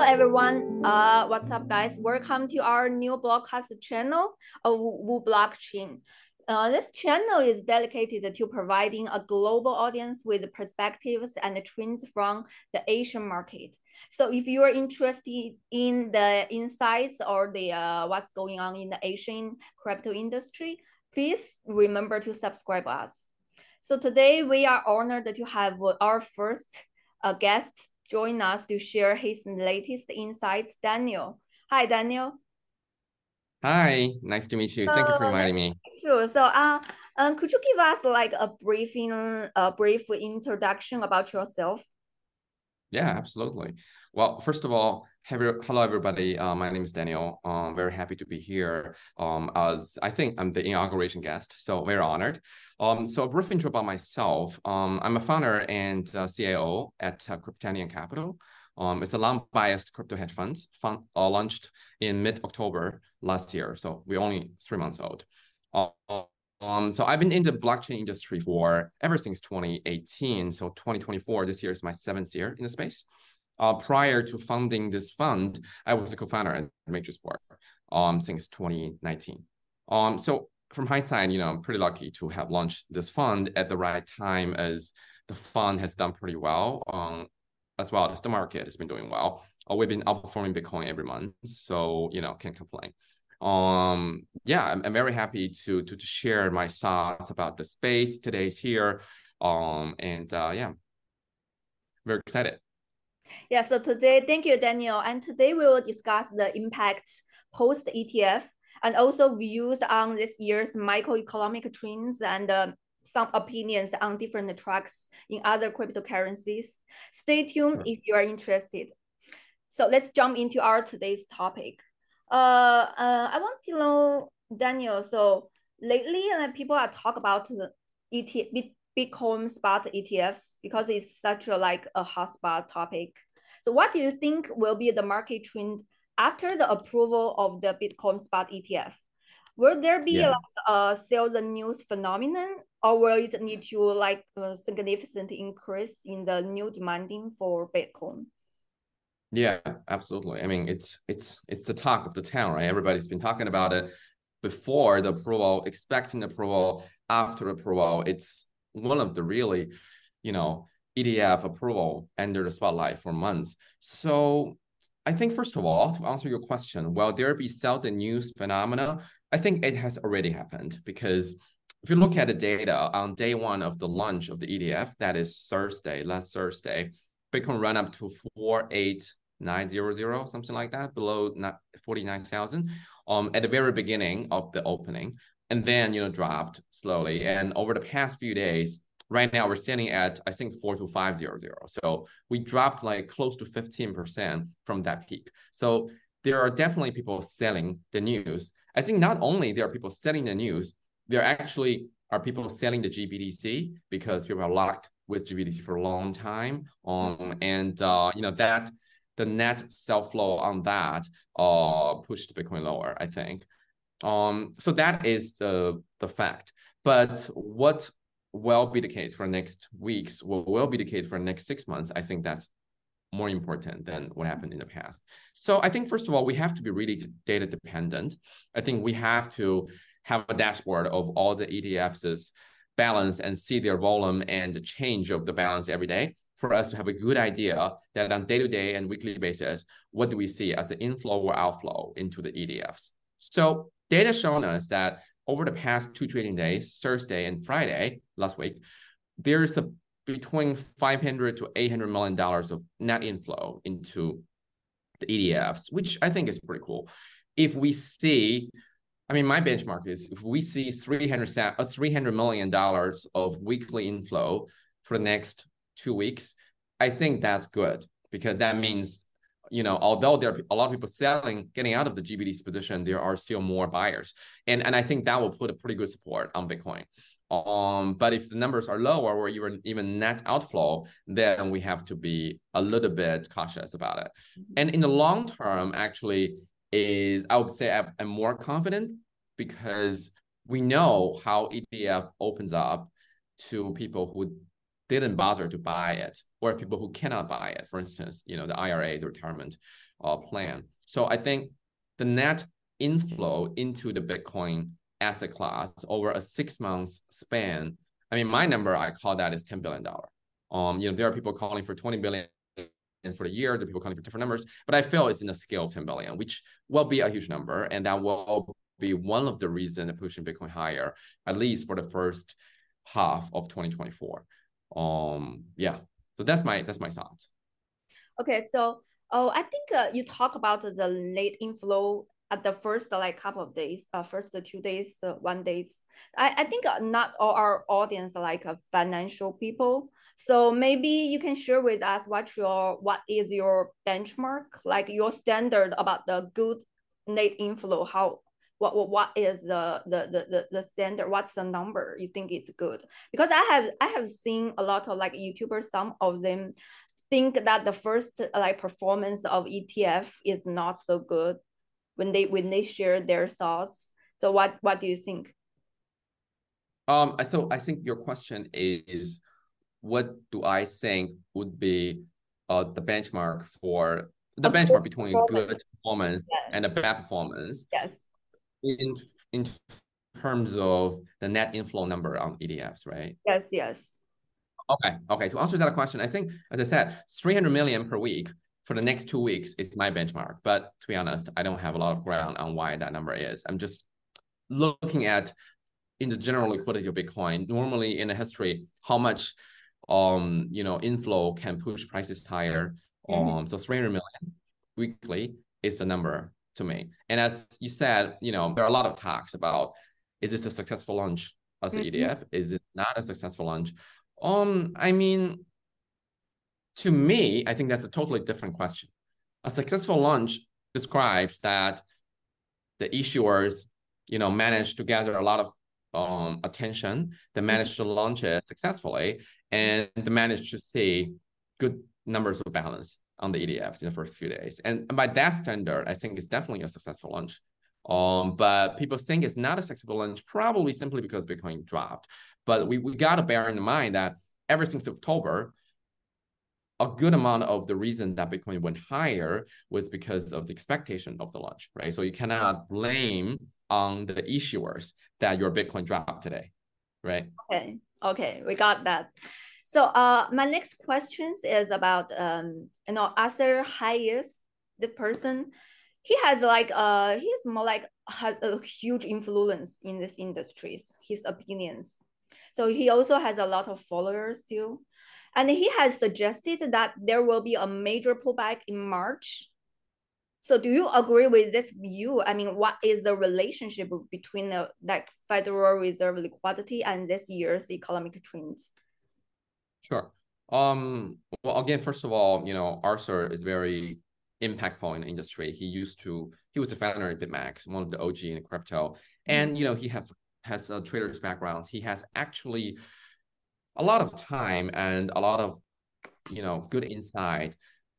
Hello everyone. Uh, what's up, guys? Welcome to our new broadcast channel of Wu Blockchain. Uh, this channel is dedicated to providing a global audience with perspectives and trends from the Asian market. So if you are interested in the insights or the uh, what's going on in the Asian crypto industry, please remember to subscribe us. So today we are honored to have our first uh, guest join us to share his latest insights, Daniel. Hi, Daniel. Hi, nice to meet you. Thank you for inviting me. Sure. So, uh, um, could you give us like a briefing, a brief introduction about yourself? Yeah, absolutely. Well, first of all, hello everybody. Uh, my name is Daniel. I'm um, very happy to be here. Um, as I think I'm the inauguration guest, so very honored. Um, so a brief intro about myself. Um, I'm a founder and uh, CIO at uh, Kryptanium Capital. Um, it's a long-biased crypto hedge fund, uh, launched in mid-October last year. So we're only three months old. Um, so I've been in the blockchain industry for ever since 2018. So 2024, this year is my seventh year in the space. Uh, prior to founding this fund, I was a co-founder at Matrixport um, since 2019. Um, so from hindsight, you know, I'm pretty lucky to have launched this fund at the right time as the fund has done pretty well, um, as well as the market has been doing well. Uh, we've been outperforming Bitcoin every month, so you know, can't complain. Um, yeah, I'm, I'm very happy to, to to share my thoughts about the space. Today's here, um, and uh, yeah, very excited. Yeah, so today, thank you, Daniel. And today we will discuss the impact post ETF and also views on this year's microeconomic trends and uh, some opinions on different tracks in other cryptocurrencies. Stay tuned sure. if you are interested. So let's jump into our today's topic. Uh, uh, I want to know, Daniel, so lately uh, people are talk about the ETF, Bitcoin spot ETFs because it's such a like a hotspot topic. So what do you think will be the market trend after the approval of the Bitcoin spot ETF? Will there be yeah. like a sales and news phenomenon, or will it need to like a significant increase in the new demanding for Bitcoin? Yeah, absolutely. I mean, it's it's it's the talk of the town, right? Everybody's been talking about it before the approval, expecting the approval, after approval. It's one of the really, you know, ETF approval under the spotlight for months. So I think first of all, to answer your question, will there be the news phenomena? I think it has already happened because if you look at the data on day one of the launch of the ETF, that is Thursday, last Thursday, Bitcoin ran up to 48900, something like that, below 49,000 um, at the very beginning of the opening and then you know dropped slowly. And over the past few days, right now we're standing at I think four to five zero zero. So we dropped like close to fifteen percent from that peak. So there are definitely people selling the news. I think not only there are people selling the news, there actually are people selling the GBTC because people are locked with GBTC for a long time. Um, and uh, you know that the net sell flow on that uh pushed Bitcoin lower. I think. Um, so that is the the fact. But what will be the case for next weeks, what will be the case for next six months, I think that's more important than what happened in the past. So I think first of all, we have to be really data dependent. I think we have to have a dashboard of all the ETFs' balance and see their volume and the change of the balance every day for us to have a good idea that on day-to-day and weekly basis, what do we see as an inflow or outflow into the ETFs? So Data shown us that over the past two trading days, Thursday and Friday last week, there's a between 500 to 800 million dollars of net inflow into the ETFs, which I think is pretty cool. If we see, I mean, my benchmark is if we see 300 uh, 300 million dollars of weekly inflow for the next two weeks, I think that's good because that means you know, although there are a lot of people selling, getting out of the GBTC position, there are still more buyers. And, and I think that will put a pretty good support on Bitcoin. Um, but if the numbers are lower or even even net outflow, then we have to be a little bit cautious about it. And in the long term, actually, is I would say I'm, I'm more confident because we know how ETF opens up to people who didn't bother to buy it or people who cannot buy it for instance you know the ira the retirement uh, plan. So I think the net inflow into the Bitcoin asset class over a six months span. I mean, my number I call that is ten billion dollar. Um, you know, there are people calling for twenty billion and for the year, the people calling for different numbers, but I feel it's in the scale of 10 billion, which will be a huge number. And that will be one of the reasons pushing Bitcoin higher, at least for the first half of 2024. Um, yeah. So that's my that's my thoughts. Okay, so oh, I think uh, you talk about the late inflow at the first like couple of days, uh, first two days, uh, one days. I, I think uh, not all our audience are like uh, financial people. So maybe you can share with us what your what is your benchmark, like your standard about the good net inflow. How what what, what is the, the the the standard? What's the number you think it's good? Because I have I have seen a lot of like YouTubers, some of them think that the first like performance of ETF is not so good when they when they share their thoughts. So what what do you think? Um, so I think your question is, what do I think would be uh the benchmark for the benchmark between good performance yes. and a bad performance? Yes. In in terms of the net inflow number on ETFs, right? Yes, yes. Okay, okay. To answer that question, I think, as I said, 300 million per week for the next two weeks is my benchmark. But to be honest, I don't have a lot of ground on why that number is. I'm just looking at in the general liquidity of Bitcoin. Normally in the history, how much um you know inflow can push prices higher. Mm-hmm. Um, so 300 million weekly is the number to me. And as you said, you know, there are a lot of talks about is this a successful launch as an mm-hmm. ETF? Is it not a successful launch? Um, I mean, to me, I think that's a totally different question. A successful launch describes that the issuers, you know, managed to gather a lot of um, attention, they managed to launch it successfully, and they managed to see good numbers of balance on the ETFs in the first few days. And by that standard, I think it's definitely a successful launch. Um, but people think it's not a successful launch, probably simply because Bitcoin dropped. But we, we got to bear in mind that ever since October, a good amount of the reason that Bitcoin went higher was because of the expectation of the launch, right? So you cannot blame on the issuers that your Bitcoin dropped today, right? Okay, okay, we got that. So uh, my next question is about um, you know Arthur Hayes, the person. He has like uh he's more like has a huge influence in this industries. His opinions so he also has a lot of followers too. And he has suggested that there will be a major pullback in March. So do you agree with this view? I mean, what is the relationship between the like Federal Reserve liquidity and this year's economic trends? Sure. Um, well, again, first of all, you know, Arthur is very impactful in the industry. He used to, he was the founder of BitMEX, one of the OG in crypto. And, you know, he has has a trader's background, he has actually a lot of time and a lot of you know good insight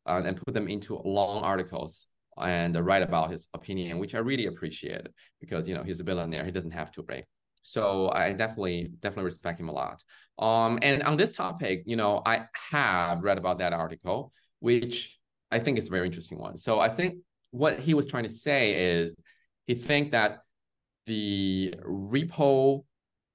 uh, and put them into long articles and write about his opinion, which I really appreciate because you know he's a billionaire, he doesn't have to, right? So I definitely definitely respect him a lot. Um, and on this topic, you know, I have read about that article, which I think is a very interesting one. So I think what he was trying to say is he think that the repo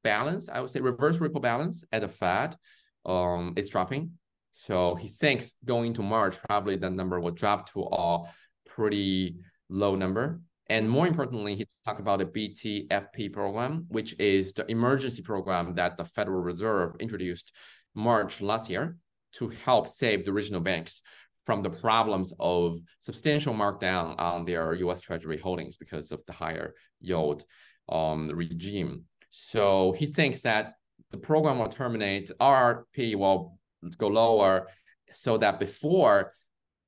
balance, I would say reverse repo balance at the Fed um, is dropping. So he thinks going to March, probably that number will drop to a pretty low number. And more importantly, he talked about the BTFP program, which is the emergency program that the Federal Reserve introduced March last year to help save the regional banks from the problems of substantial markdown on their U.S. Treasury holdings because of the higher yield um, regime. So he thinks that the program will terminate, RRP will go lower, so that before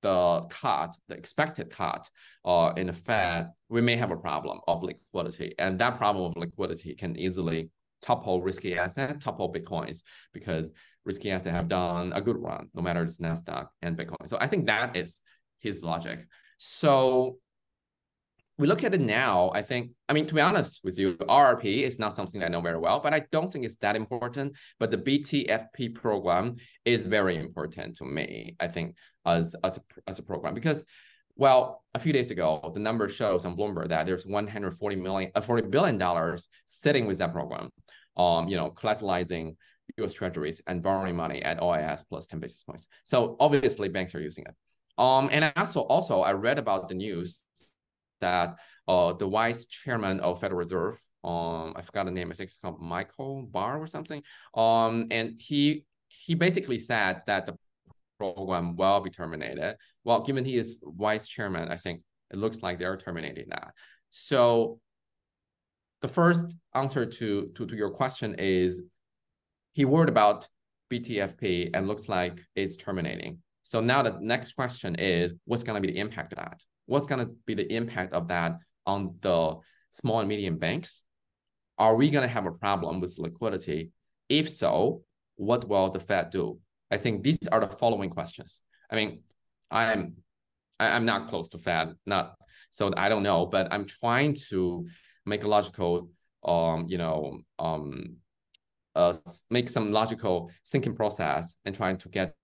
the cut, the expected cut uh, in the Fed, we may have a problem of liquidity. And that problem of liquidity can easily topple risky asset, topple Bitcoins, because risky assets have done a good run, no matter it's NASDAQ and Bitcoin. So I think that is his logic. So we look at it now, I think, I mean, to be honest with you, RRP is not something I know very well, but I don't think it's that important. But the BTFP program is very important to me, I think, as, as, a, as a program, because Well, a few days ago, the number shows on Bloomberg that there's 140 million, uh, 40 billion dollars sitting with that program, um, you know, collateralizing U.S. Treasuries and borrowing money at OIS plus 10 basis points. So obviously, banks are using it. Um, and also, also, I read about the news that uh, the vice chairman of Federal Reserve, um, I forgot the name. I think it's called Michael Barr or something. Um, and he he basically said that the program will be terminated. Well, given he is vice chairman, I think it looks like they're terminating that. So the first answer to, to, to your question is he worried about BTFP and looks like it's terminating. So now the next question is what's going to be the impact of that? What's going to be the impact of that on the small and medium banks? Are we going to have a problem with liquidity? If so, what will the Fed do? I think these are the following questions. I mean, I'm I'm not close to Fed, not so I don't know, but I'm trying to make a logical, um, you know, um, uh, make some logical thinking process and trying to get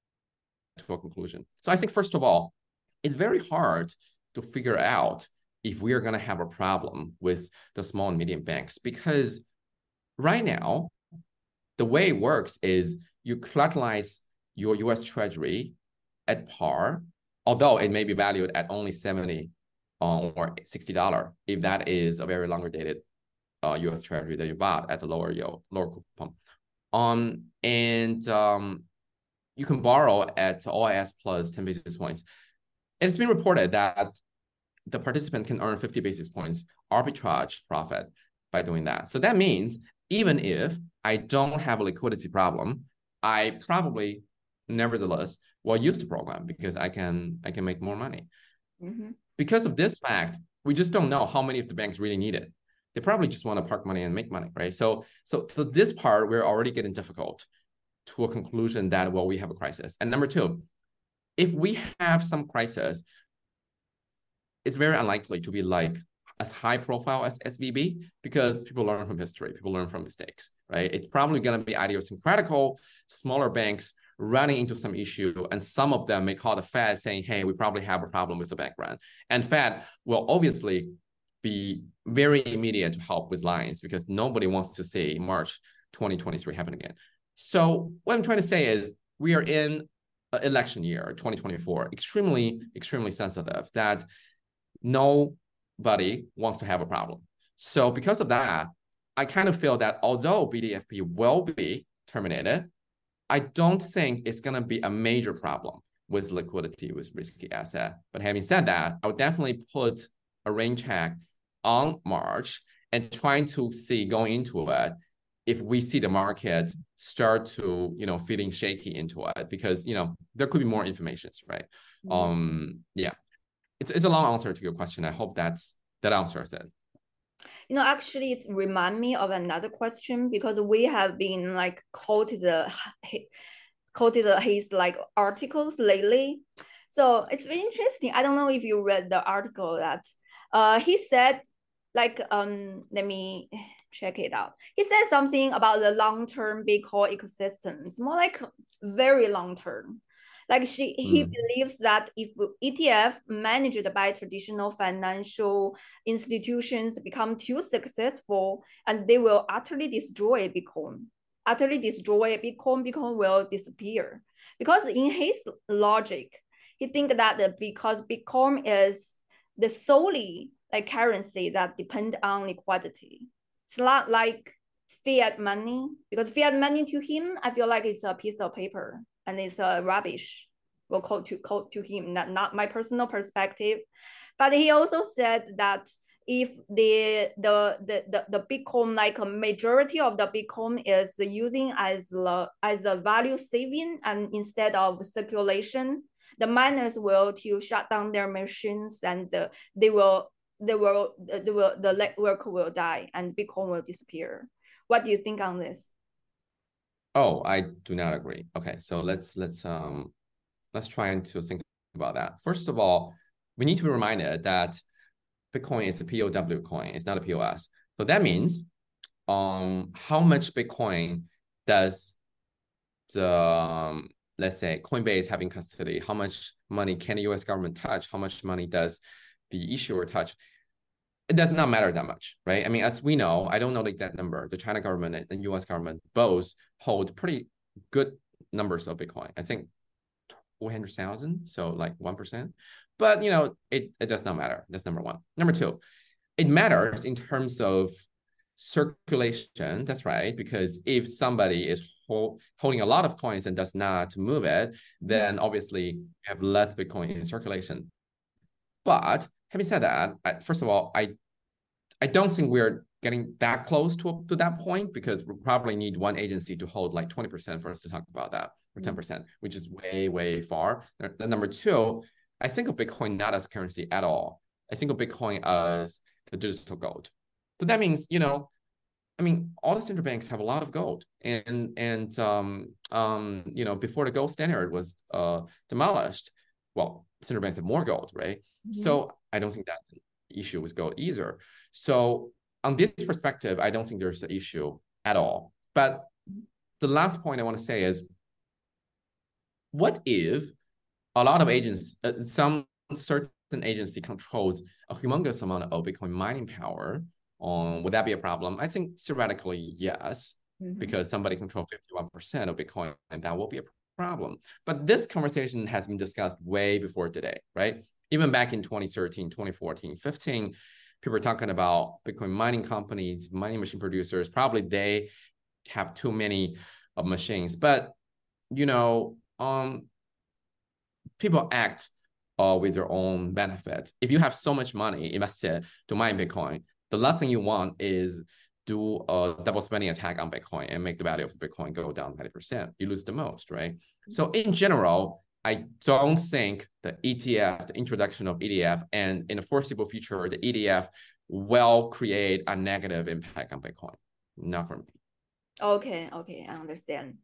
to a conclusion. So I think first of all, it's very hard to figure out if we are going to have a problem with the small and medium banks because right now the way it works is you collateralize your US Treasury at par, although it may be valued at only 70 uh, or $60 if that is a very longer dated uh, US Treasury that you bought at a lower yield, lower coupon. Um, and um, you can borrow at OIS plus 10 basis points. It's been reported that the participant can earn 50 basis points arbitrage profit by doing that. So that means even if I don't have a liquidity problem, I probably nevertheless will use the program because I can I can make more money. Mm-hmm. Because of this fact, we just don't know how many of the banks really need it. They probably just want to park money and make money, right? So so, so this part we're already getting difficult to a conclusion that well we have a crisis. And number two, if we have some crisis, it's very unlikely to be like as high profile as SVB because people learn from history, people learn from mistakes, right? It's probably going to be idiosyncratical, smaller banks running into some issue, and some of them may call the Fed saying, "Hey, we probably have a problem with the bank run," and Fed will obviously be very immediate to help with lines because nobody wants to see March 2023 happen again. So what I'm trying to say is we are in election year 2024 extremely extremely sensitive that nobody wants to have a problem so because of that i kind of feel that although BTFP will be terminated I don't think it's going to be a major problem with liquidity with risky asset. But having said that, I would definitely put a rain check on March and trying to see going into it if we see the market start to you know feeling shaky into it because you know there could be more information right mm-hmm. um yeah it's, it's a long answer to your question i hope that's that answers it you know, actually, it remind me of another question because we have been like quoted the quoted his like articles lately. So it's very interesting. I don't know if you read the article that uh he said like um let me check it out. He said something about the long term Bitcoin ecosystem. It's more like very long term. Like she, mm. he hmm. believes that if ETF managed by traditional financial institutions become too successful, and they will utterly destroy Bitcoin, utterly destroy Bitcoin, Bitcoin will disappear. Because in his logic, he think that because Bitcoin is the solely like currency that depend on liquidity. It's not like fiat money because fiat money to him, I feel like it's a piece of paper and it's uh, rubbish. Quote to quote to him, not, not my personal perspective. But he also said that if the the the the, the Bitcoin, like a majority of the Bitcoin is using as a, as a value saving and instead of circulation, the miners will to shut down their machines and uh, they will they will they will the network will die and Bitcoin will disappear. What do you think on this? Oh, I do not agree. Okay, so let's let's um let's try and to think about that. First of all, we need to be reminded that Bitcoin is a POW coin, it's not a POS. So that means um how much Bitcoin does the um, let's say Coinbase having custody, how much money can the US government touch? How much money does the issuer touch? It does not matter that much, right? I mean, as we know, I don't know the exact number. The China government and the US government both hold pretty good numbers of Bitcoin. I think 400,000, so like 1%. But, you know, it, it does not matter. That's number one. Number two, it matters in terms of circulation. That's right. Because if somebody is hold, holding a lot of coins and does not move it, then obviously you have less Bitcoin in circulation. But having said that, I, first of all, I I don't think we're getting that close to, to that point because we probably need one agency to hold like 20% for us to talk about that or 10%, mm-hmm. which is way, way far. Then number two, I think of Bitcoin not as currency at all. I think of Bitcoin as the digital gold. So that means, you know, I mean, all the central banks have a lot of gold, and and um um you know before the gold standard was uh demolished, well, central banks have more gold, right? Mm-hmm. So I don't think that's an issue with gold either. So on this perspective, I don't think there's an issue at all. But the last point I want to say is, what if a lot of agents, uh, some certain agency controls a humongous amount of Bitcoin mining power? Um, would that be a problem? I think theoretically, yes, mm-hmm. because somebody controls 51% of Bitcoin, and that will be a problem. But this conversation has been discussed way before today, right? Even back in 2013, 2014, 15, people were talking about Bitcoin mining companies, mining machine producers. Probably they have too many of machines, but you know, um, people act uh, with their own benefits. If you have so much money invested to mine Bitcoin, the last thing you want is do a double spending attack on Bitcoin and make the value of Bitcoin go down 90%. You lose the most, right? So in general, I don't think the ETF, the introduction of ETF, and in the foreseeable future, the ETF will create a negative impact on Bitcoin. Not for me. Okay, okay, I understand.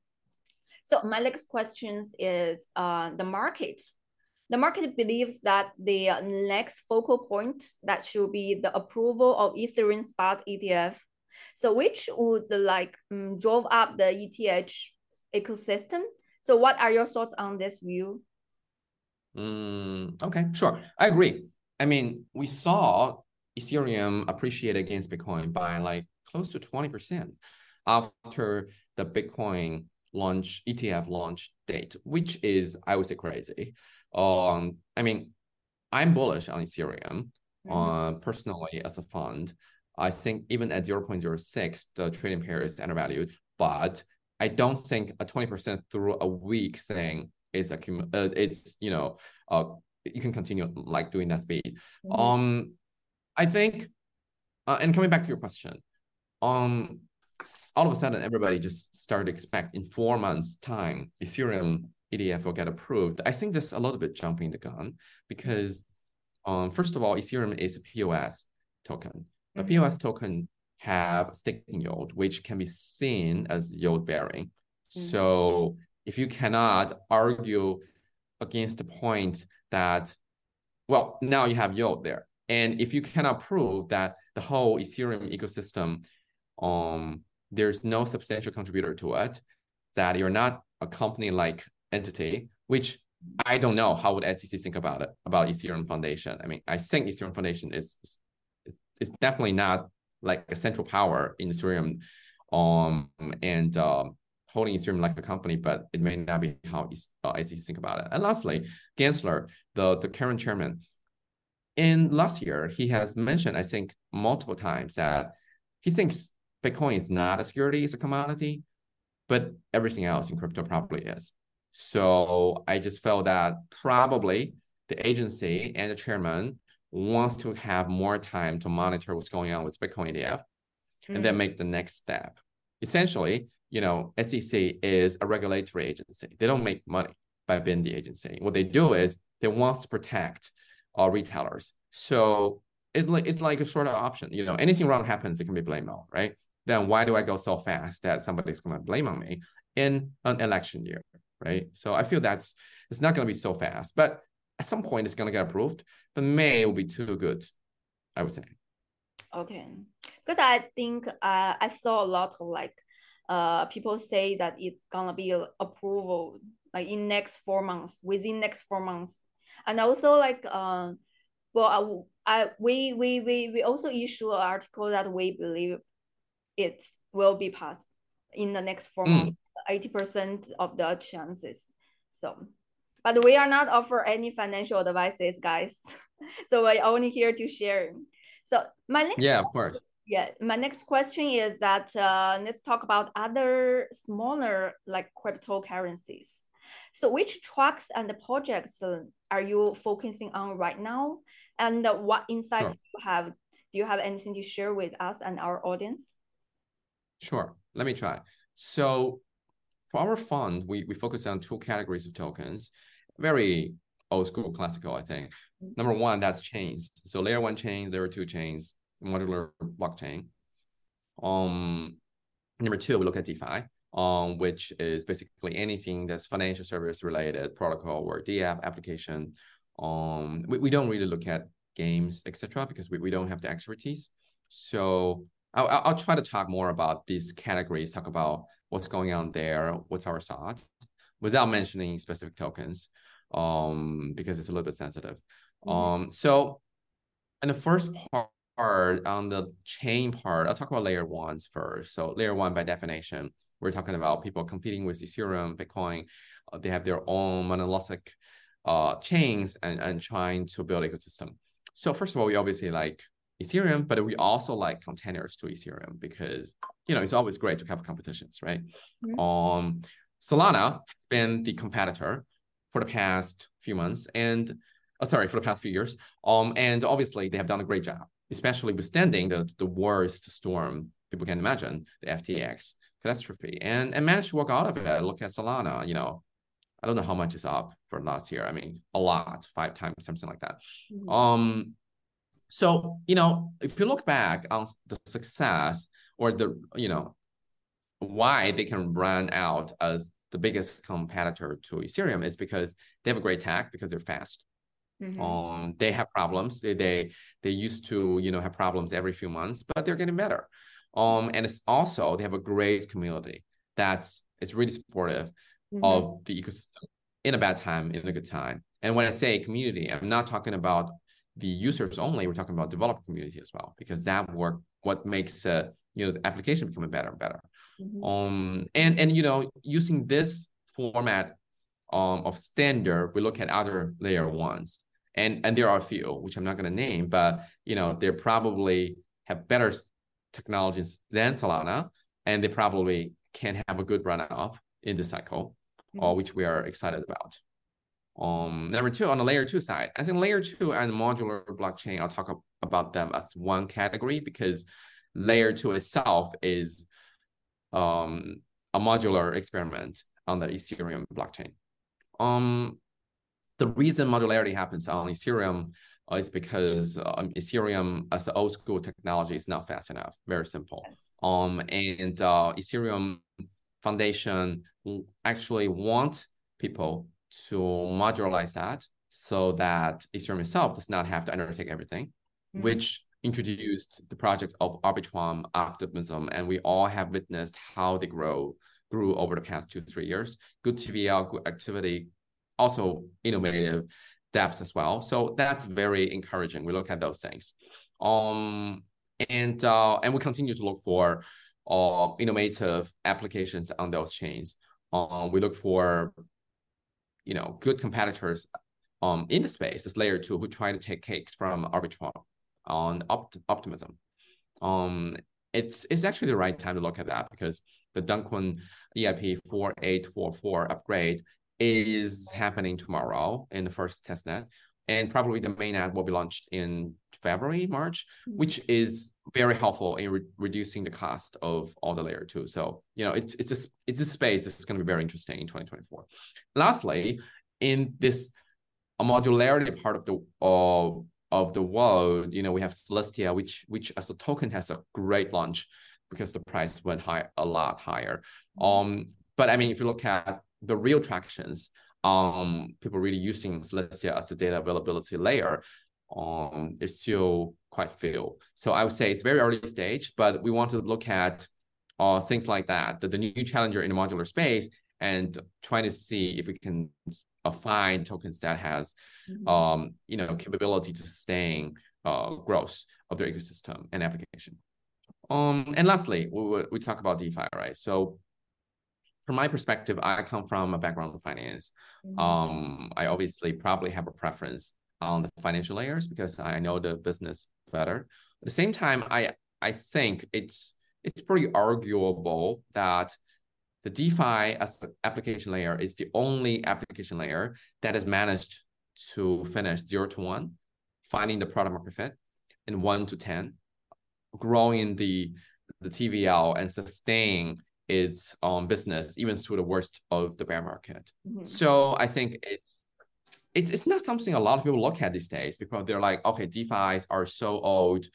So my next question is uh, the market. The market believes that the next focal point that should be the approval of Ethereum spot ETF. So which would like um, drove up the ETH ecosystem so what are your thoughts on this view? Mm, okay, sure. I agree. I mean, we saw Ethereum appreciate against Bitcoin by like close to 20% after the Bitcoin launch ETF launch date, which is I would say crazy. Um, I mean, I'm bullish on Ethereum. Mm-hmm. Uh, personally, as a fund, I think even at 0.06, the trading pair is undervalued. But I don't think a 20% through a week thing is a uh, it's you know uh you can continue like doing that speed. Mm-hmm. Um I think uh, and coming back to your question, um all of a sudden everybody just started to expect in four months time Ethereum ETF will get approved. I think that's a little bit jumping the gun because um first of all Ethereum is a POS token. A mm-hmm. POS token have staking yield, which can be seen as yield bearing. Mm-hmm. So if you cannot argue against the point that, well, now you have yield there. And if you cannot prove that the whole Ethereum ecosystem, um, there's no substantial contributor to it, that you're not a company like entity, which I don't know how would SEC think about it, about Ethereum Foundation. I mean, I think Ethereum Foundation is, is definitely not like a central power in Ethereum, um, and um, holding Ethereum like a company, but it may not be how uh, SEC think about it. And lastly, Gensler, the the current chairman, in last year he has mentioned, I think, multiple times that he thinks Bitcoin is not a security, it's a commodity, but everything else in crypto probably is. So I just felt that probably the agency and the chairman wants to have more time to monitor what's going on with Bitcoin ETF mm. and then mm. make the next step. Essentially, you know, SEC is a regulatory agency. They don't make money by being the agency. What they do is they want to protect all retailers. So it's like it's like a shorter option. You know, anything wrong happens, it can be blamed on, right? Then why do I go so fast that somebody's gonna blame on me in an election year, right? So I feel that's it's not gonna be so fast. But at some point it's gonna get approved, but May will be too good, I would say. Okay, because I think uh, I saw a lot of like uh, people say that it's gonna be approval like in next four months, within next four months. And also like um well I, I we we we we also issue an article that we believe it will be passed in the next four mm. months, 80% of the chances. So but we are not offer any financial advices, guys. so we're only here to share. So my next yeah, of course. Yeah, my next question is that uh, let's talk about other smaller like cryptocurrencies. So which tracks and projects uh, are you focusing on right now? And what insights sure. do you have? Do you have anything to share with us and our audience? Sure, let me try. So for our fund, we, we focus on two categories of tokens very old school classical, I think. Number one, that's chains. So layer one chain, layer two chains, modular blockchain. Um, number two, we look at DeFi, um, which is basically anything that's financial service related protocol or DApp application. Um, we, we don't really look at games, etc., because we, we don't have the expertise. So I'll, I'll try to talk more about these categories, talk about what's going on there, what's our thought, without mentioning specific tokens um, because it's a little bit sensitive. Mm-hmm. Um, so in the first part on the chain part, I'll talk about layer ones first. So layer one by definition, we're talking about people competing with Ethereum, Bitcoin. Uh, they have their own monolithic uh, chains and, and trying to build ecosystem. So first of all, we obviously like Ethereum, but we also like containers to Ethereum because you know it's always great to have competitions, right? Mm-hmm. Um, Solana has been the competitor for the past few months and uh, sorry for the past few years. Um and obviously they have done a great job especially withstanding the, the worst storm people can imagine the ftx catastrophe. And and managed to work out of it. Look at solana you know i don't know how much is up for last year. I mean a lot five times something like that. Mm-hmm. um so you know if you look back on the success or the you know why they can run out as the biggest competitor to Ethereum is because they have a great tech because they're fast. Mm-hmm. Um, they have problems. They, they they used to you know have problems every few months, but they're getting better. Um, and it's also they have a great community that's it's really supportive mm-hmm. of the ecosystem in a bad time, in a good time. And when I say community, I'm not talking about the users only. We're talking about developer community as well, because that work what makes uh, you know the application becoming better and better. Mm-hmm. Um, and and you know, using this format um, of standard, we look at other layer ones, and and there are a few which I'm not going to name, but you know, they probably have better technologies than Solana, and they probably can have a good run up in the cycle, mm-hmm. uh, which we are excited about. Um, number two, on the layer two side, I think layer two and modular blockchain, I'll talk about them as one category because layer two itself is um, a modular experiment on the Ethereum blockchain. Um, the reason modularity happens on Ethereum uh, is because um, Ethereum as an old school technology is not fast enough. Very simple. Yes. Um, and uh, Ethereum Foundation actually want people to modularize that so that Ethereum itself does not have to undertake everything, mm-hmm. which introduced the project of Arbitrum optimism, and we all have witnessed how they grow grew over the past two three years. Good TVL, good activity, also innovative DApps as well. So that's very encouraging. We look at those things, um, and uh, and we continue to look for uh, innovative applications on those chains. Um, we look for you know good competitors um in the space as layer two who try to take cakes from Arbitrum on opt- optimism. Um, it's it's actually the right time to look at that because the Dencun EIP 4844 upgrade is happening tomorrow in the first testnet. And probably the mainnet will be launched in February, March, mm-hmm. which is very helpful in re- reducing the cost of all the layer two. So, you know, it's it's a, it's a space that's going to be very interesting in 2024. Lastly, in this modularity part of the uh, of the world, you know, we have Celestia, which which as a token has a great launch because the price went high a lot higher. Mm-hmm. Um, but I mean, if you look at the real tractions, um, people really using Celestia as a data availability layer, um, is still quite few. So I would say it's very early stage, but we want to look at uh, things like that. That the new challenger in the modular space and trying to see if we can uh, find tokens that has Mhm. um you know capability to sustain uh growth of their ecosystem and application. Um and lastly, we we, talk about DeFi, right? So from my perspective, I come from a background of finance. Mhm. Um, I obviously probably have a preference on the financial layers because I know the business better. At the same time, I I think it's it's pretty arguable that the DeFi as application layer is the only application layer that has managed to finish zero to one, finding the product market fit, and one to ten, growing the the TVL and sustaining its um business even through the worst of the bear market. Mhm. So I think it's it's it's not something a lot of people look at these days because they're like, okay, DeFi's are so old,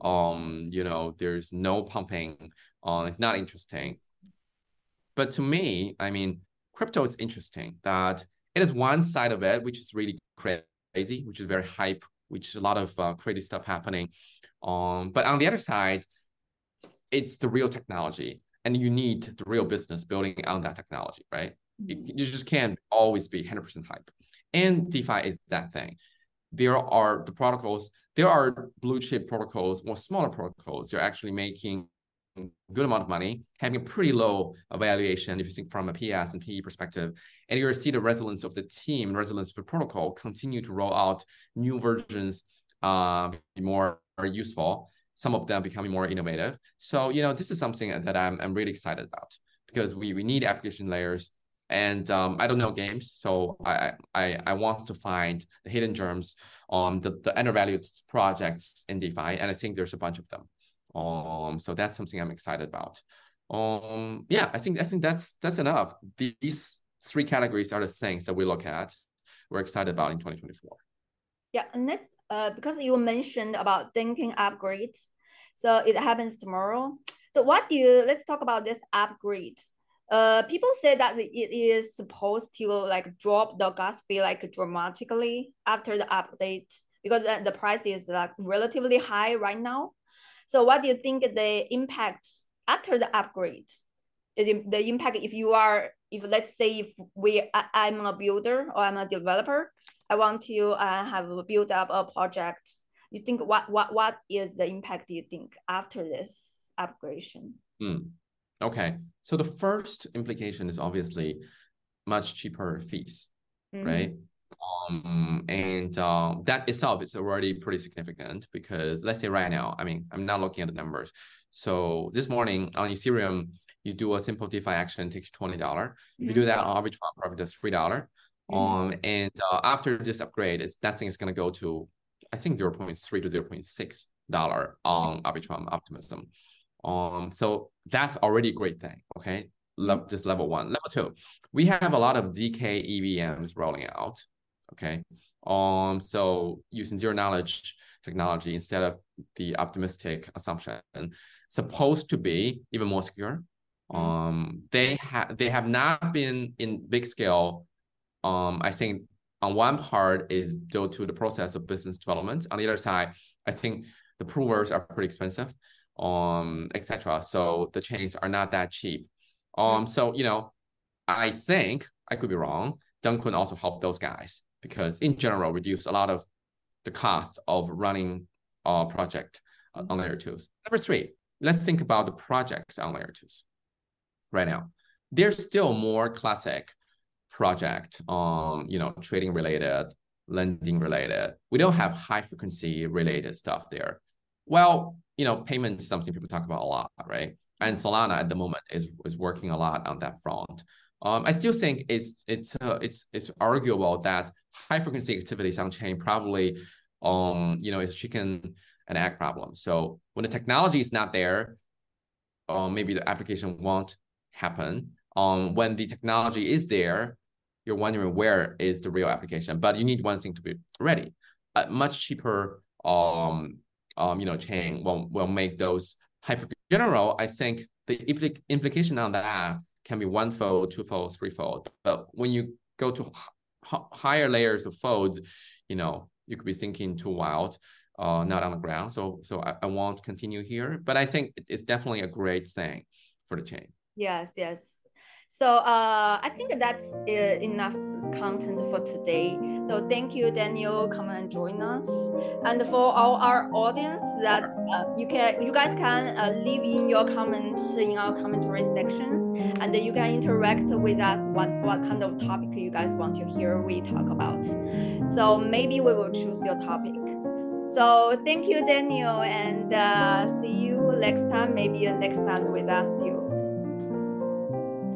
um, you know, there's no pumping, um, it's not interesting. But to me, I mean, crypto is interesting that it is one side of it, which is really crazy, which is very hype, which is a lot of uh, crazy stuff happening. Um, but on the other side, it's the real technology, and you need the real business building on that technology, right? You, Mhm. you just can't always be 100% hype. And DeFi is that thing. There are the protocols, there are blue chip protocols or smaller protocols. They're actually making good amount of money, having a pretty low valuation if you think from a PS and PE perspective. And you're see the resilience of the team, resilience of the protocol continue to roll out new versions, uh, more useful. Some of them becoming more innovative. So, you know, this is something that I'm, I'm really excited about because we, we need application layers and um, I don't know games, so I I I want to find the hidden germs on the the undervalued projects in DeFi, and I think there's a bunch of them. Um, so that's something I'm excited about. Um, yeah, I think I think that's that's enough. These three categories are the things that we look at. We're excited about in 2024. Yeah, and that's uh because you mentioned about Dencun upgrade, so it happens tomorrow. So what do you? Let's talk about this upgrade. Uh, people say that it is supposed to like drop the gas fee like dramatically after the update because the, the price is like relatively high right now. So what do you think the impact after the upgrade? The, the impact if you are if let's say if we I, I'm a builder or I'm a developer, I want to uh, have built up a project. You think what what what is the impact? Do you think after this upgradation? Hmm. Okay, so the first implication is obviously much cheaper fees, Mhm. right? Um, and um, that itself is already pretty significant because let's say right now, I mean, I'm not looking at the numbers. So this morning on Ethereum, you do a simple DeFi action, takes you twenty dollar. If you do that on Arbitrum, probably just three dollar. Mhm. Um, and uh, after this upgrade, it's, that thing is going to go to, I think, 0.3 to 0.6 dollar on Arbitrum Optimism. Um, so that's already a great thing. Okay, Le- just level one. Level two, we have a lot of ZK EVMs rolling out. Okay, um, so using zero knowledge technology instead of the optimistic assumption, supposed to be even more secure. Um, they have they have not been in big scale. Um, I think on one part is due to the process of business development. On the other side, I think the provers are pretty expensive, um, etc. So the chains are not that cheap. Um, so you know, I think I could be wrong. Dencun also help those guys because in general reduce a lot of the cost of running a project on layer twos. Number three, let's think about the projects on layer twos right now. There's still more classic project, um, you know, trading related, lending related. We don't have high frequency related stuff there. Well, you know, payment is something people talk about a lot, right? And Solana at the moment is is working a lot on that front. Um, I still think it's it's uh, it's it's arguable that high frequency activities on chain probably um you know is chicken and egg problem. So when the technology is not there, um maybe the application won't happen. Um when the technology is there, you're wondering where is the real application. But you need one thing to be ready. A much cheaper um um you know chain will will make those high frequency. general. I think the impl- implication on that can be one fold, two fold, three fold. But when you go to higher layers of folds, you know, you could be thinking too wild, uh, not on the ground. So, so I, I won't continue here. But I think it's definitely a great thing for the chain. Yes, yes. So uh, I think that's uh, enough content for today. So thank you, Daniel, come and join us. And for all our audience, that uh, you can, you guys can uh, leave in your comments in our commentary sections, and you can interact with us. What what kind of topic you guys want to hear we talk about? So maybe we will choose your topic. So thank you, Daniel, and uh, see you next time. Maybe next time with us too.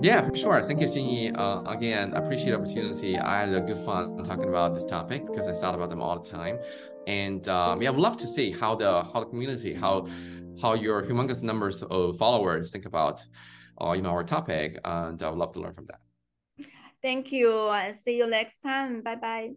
Yeah, for sure. Thank you, Xinyi. Uh, again, appreciate the opportunity. I had a good fun talking about this topic because I thought about them all the time. And um, yeah, I would love to see how the how the community, how how your humongous numbers of followers think about uh, you know our topic, and I would love to learn from that. Thank you. And see you next time. Bye bye.